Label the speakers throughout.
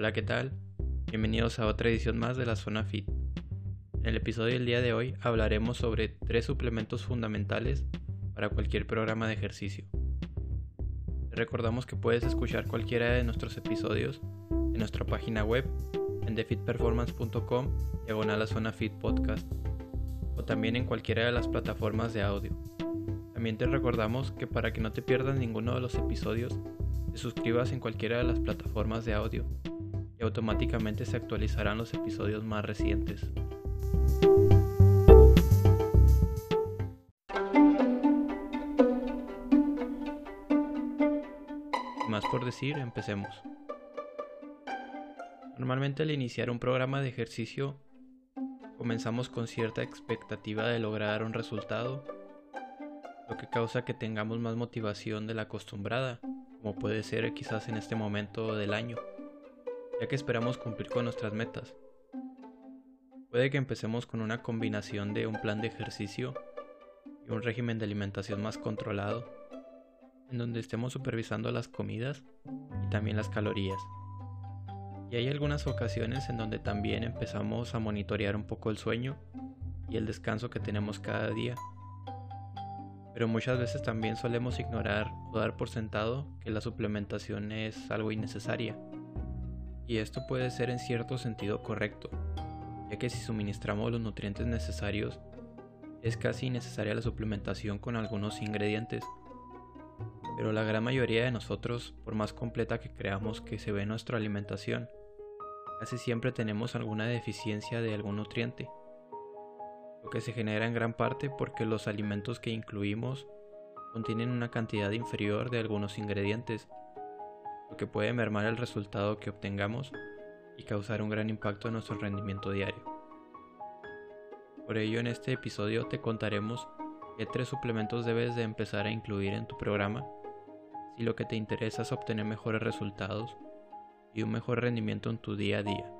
Speaker 1: Hola, ¿qué tal? Bienvenidos a otra edición más de la Zona Fit. En el episodio del día de hoy hablaremos sobre tres suplementos fundamentales para cualquier programa de ejercicio. Te recordamos que puedes escuchar cualquiera de nuestros episodios en nuestra página web en defitperformance.com diagonal a Zona Fit Podcast o también en cualquiera de las plataformas de audio. También te recordamos que para que no te pierdas ninguno de los episodios, te suscribas en cualquiera de las plataformas de audio y automáticamente se actualizarán los episodios más recientes. más por decir, empecemos. Normalmente al iniciar un programa de ejercicio comenzamos con cierta expectativa de lograr un resultado, lo que causa que tengamos más motivación de la acostumbrada como puede ser quizás en este momento del año, ya que esperamos cumplir con nuestras metas. Puede que empecemos con una combinación de un plan de ejercicio y un régimen de alimentación más controlado, en donde estemos supervisando las comidas y también las calorías. Y hay algunas ocasiones en donde también empezamos a monitorear un poco el sueño y el descanso que tenemos cada día pero muchas veces también solemos ignorar o dar por sentado que la suplementación es algo innecesaria. Y esto puede ser en cierto sentido correcto, ya que si suministramos los nutrientes necesarios, es casi innecesaria la suplementación con algunos ingredientes. Pero la gran mayoría de nosotros, por más completa que creamos que se ve nuestra alimentación, casi siempre tenemos alguna deficiencia de algún nutriente lo que se genera en gran parte porque los alimentos que incluimos contienen una cantidad inferior de algunos ingredientes, que puede mermar el resultado que obtengamos y causar un gran impacto en nuestro rendimiento diario. Por ello en este episodio te contaremos qué tres suplementos debes de empezar a incluir en tu programa si lo que te interesa es obtener mejores resultados y un mejor rendimiento en tu día a día.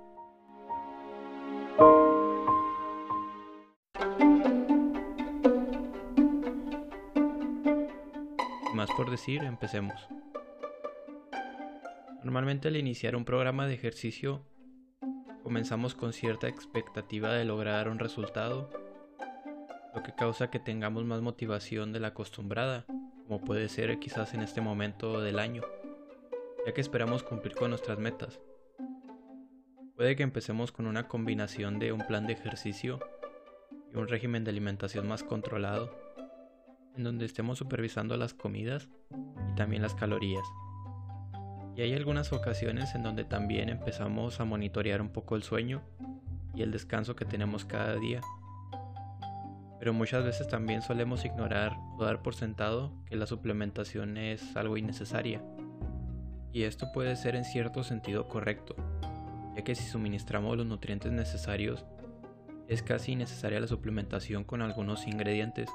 Speaker 1: más por decir, empecemos. Normalmente al iniciar un programa de ejercicio comenzamos con cierta expectativa de lograr un resultado, lo que causa que tengamos más motivación de la acostumbrada, como puede ser quizás en este momento del año, ya que esperamos cumplir con nuestras metas. Puede que empecemos con una combinación de un plan de ejercicio y un régimen de alimentación más controlado en donde estemos supervisando las comidas y también las calorías. Y hay algunas ocasiones en donde también empezamos a monitorear un poco el sueño y el descanso que tenemos cada día. Pero muchas veces también solemos ignorar o dar por sentado que la suplementación es algo innecesaria. Y esto puede ser en cierto sentido correcto, ya que si suministramos los nutrientes necesarios, es casi innecesaria la suplementación con algunos ingredientes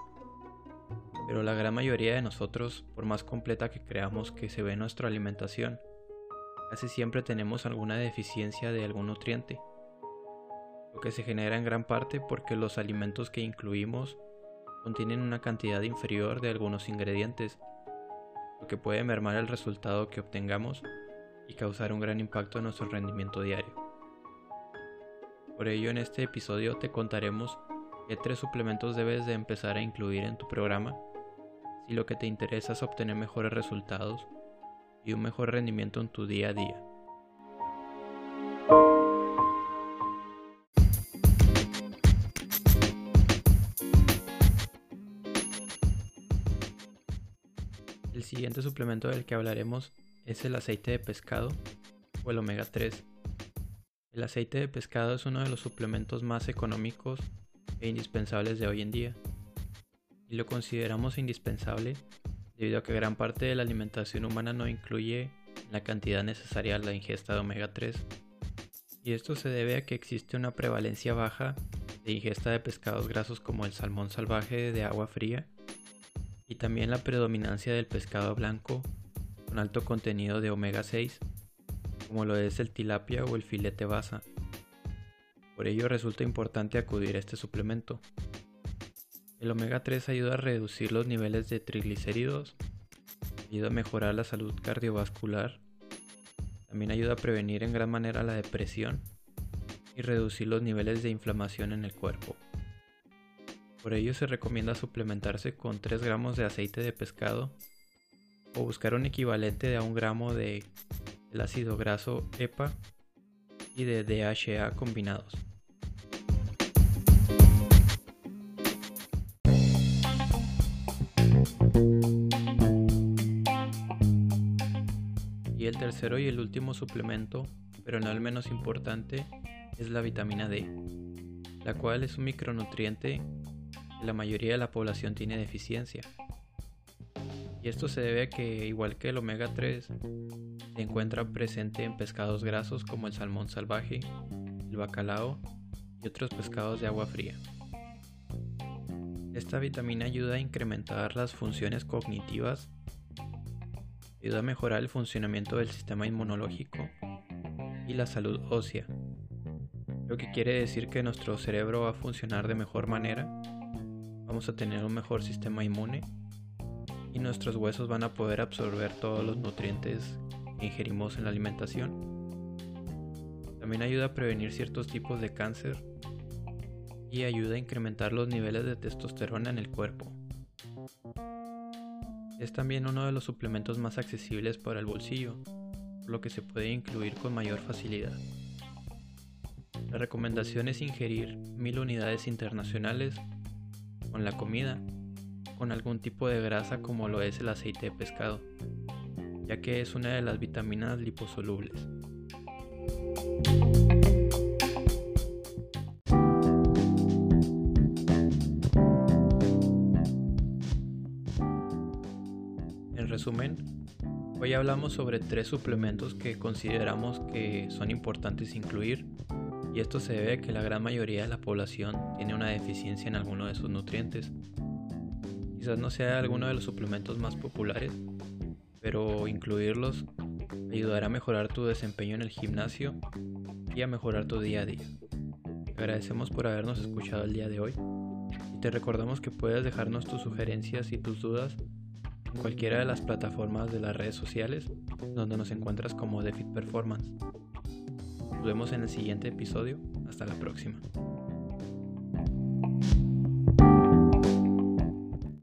Speaker 1: pero la gran mayoría de nosotros, por más completa que creamos que se ve nuestra alimentación, casi siempre tenemos alguna deficiencia de algún nutriente, lo que se genera en gran parte porque los alimentos que incluimos contienen una cantidad inferior de algunos ingredientes, lo que puede mermar el resultado que obtengamos y causar un gran impacto en nuestro rendimiento diario. Por ello en este episodio te contaremos qué tres suplementos debes de empezar a incluir en tu programa si lo que te interesa es obtener mejores resultados y un mejor rendimiento en tu día a día. El siguiente suplemento del que hablaremos es el aceite de pescado o el omega 3. El aceite de pescado es uno de los suplementos más económicos e indispensables de hoy en día y lo consideramos indispensable debido a que gran parte de la alimentación humana no incluye la cantidad necesaria la ingesta de omega 3. Y esto se debe a que existe una prevalencia baja de ingesta de pescados grasos como el salmón salvaje de agua fría y también la predominancia del pescado blanco con alto contenido de omega 6 como lo es el tilapia o el filete basa. Por ello resulta importante acudir a este suplemento. El omega 3 ayuda a reducir los niveles de triglicéridos, ayuda a mejorar la salud cardiovascular, También ayuda a prevenir en gran manera la depresión y reducir los niveles de inflamación en el cuerpo. Por ello se recomienda suplementarse con 3 gramos de aceite de pescado o buscar un equivalente de a un gramo de el ácido graso EPA y de DHA combinados. Y el tercero y el último suplemento, pero no el menos importante, es la vitamina D, la cual es un micronutriente que la mayoría de la población tiene deficiencia. Y esto se debe a que, igual que el omega 3, se encuentra presente en pescados grasos como el salmón salvaje, el bacalao y otros pescados de agua fría. Esta vitamina ayuda a incrementar las funciones cognitivas, ayuda a mejorar el funcionamiento del sistema inmunológico y la salud ósea, lo que quiere decir que nuestro cerebro va a funcionar de mejor manera, vamos a tener un mejor sistema inmune y nuestros huesos van a poder absorber todos los nutrientes que ingerimos en la alimentación. También ayuda a prevenir ciertos tipos de cáncer y ayuda a incrementar los niveles de testosterona en el cuerpo. Es también uno de los suplementos más accesibles para el bolsillo, por lo que se puede incluir con mayor facilidad. La recomendación es ingerir 1000 unidades internacionales con la comida con algún tipo de grasa como lo es el aceite de pescado, ya que es una de las vitaminas liposolubles. En resumen, hoy hablamos sobre tres suplementos que consideramos que son importantes incluir y esto se debe a que la gran mayoría de la población tiene una deficiencia en alguno de sus nutrientes Quizás no sea alguno de los suplementos más populares, pero incluirlos ayudará a mejorar tu desempeño en el gimnasio y a mejorar tu día a día. Agradecemos por habernos escuchado el día de hoy y te recordamos que puedes dejarnos tus sugerencias y tus dudas cualquiera de las plataformas de las redes sociales donde nos encuentras como DeFit Performance. Nos vemos en el siguiente episodio. Hasta la próxima.